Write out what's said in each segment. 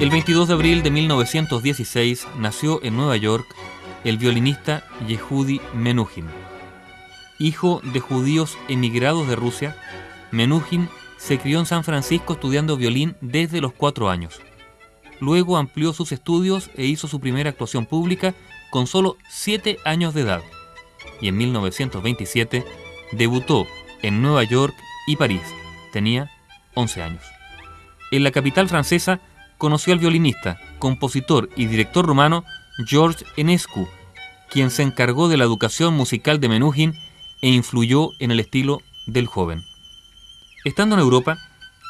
El 22 de abril de 1916 nació en Nueva York el violinista Yehudi Menuhin. Hijo de judíos emigrados de Rusia, Menuhin se crió en San Francisco estudiando violín desde los cuatro años. Luego amplió sus estudios e hizo su primera actuación pública con solo siete años de edad. Y en 1927 debutó en Nueva York y París. Tenía 11 años. En la capital francesa conoció al violinista, compositor y director rumano George Enescu, quien se encargó de la educación musical de Menuhin e influyó en el estilo del joven. Estando en Europa,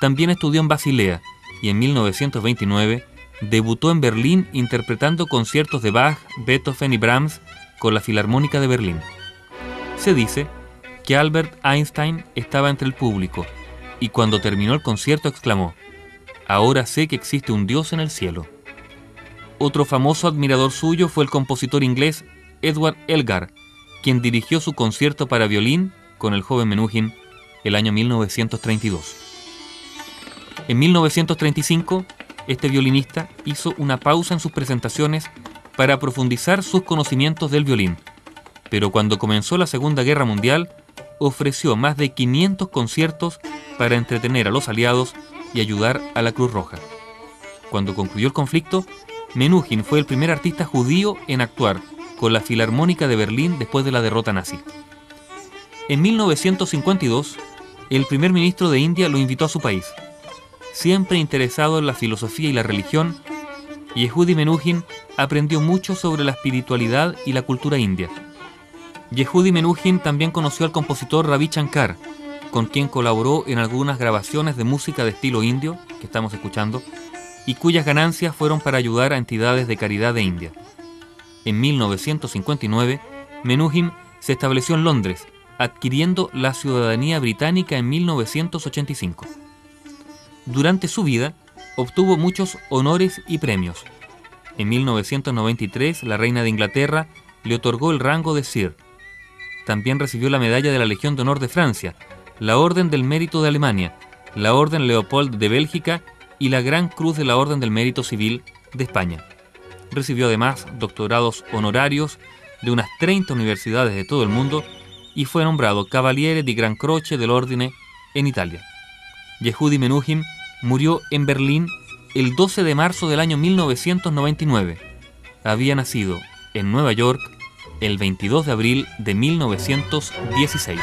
también estudió en Basilea y en 1929 debutó en Berlín interpretando conciertos de Bach, Beethoven y Brahms con la Filarmónica de Berlín. Se dice que Albert Einstein estaba entre el público y cuando terminó el concierto exclamó, Ahora sé que existe un Dios en el cielo. Otro famoso admirador suyo fue el compositor inglés Edward Elgar, quien dirigió su concierto para violín con el joven Menuhin el año 1932. En 1935, este violinista hizo una pausa en sus presentaciones para profundizar sus conocimientos del violín, pero cuando comenzó la Segunda Guerra Mundial, ofreció más de 500 conciertos para entretener a los aliados y ayudar a la Cruz Roja. Cuando concluyó el conflicto, Menuhin fue el primer artista judío en actuar con la Filarmónica de Berlín después de la derrota nazi. En 1952, el primer ministro de India lo invitó a su país. Siempre interesado en la filosofía y la religión, Yehudi Menuhin aprendió mucho sobre la espiritualidad y la cultura india. Yehudi Menuhin también conoció al compositor Ravi Shankar, con quien colaboró en algunas grabaciones de música de estilo indio que estamos escuchando y cuyas ganancias fueron para ayudar a entidades de caridad de India. En 1959, Menuhin se estableció en Londres, adquiriendo la ciudadanía británica en 1985. Durante su vida, obtuvo muchos honores y premios. En 1993, la reina de Inglaterra le otorgó el rango de Sir. También recibió la medalla de la Legión de Honor de Francia, la Orden del Mérito de Alemania, la Orden Leopold de Bélgica y la Gran Cruz de la Orden del Mérito Civil de España. Recibió además doctorados honorarios de unas 30 universidades de todo el mundo y fue nombrado Cavaliere di Gran Croce del Ordine en Italia. Yehudi Menuhin murió en Berlín el 12 de marzo del año 1999. Había nacido en Nueva York el 22 de abril de 1916.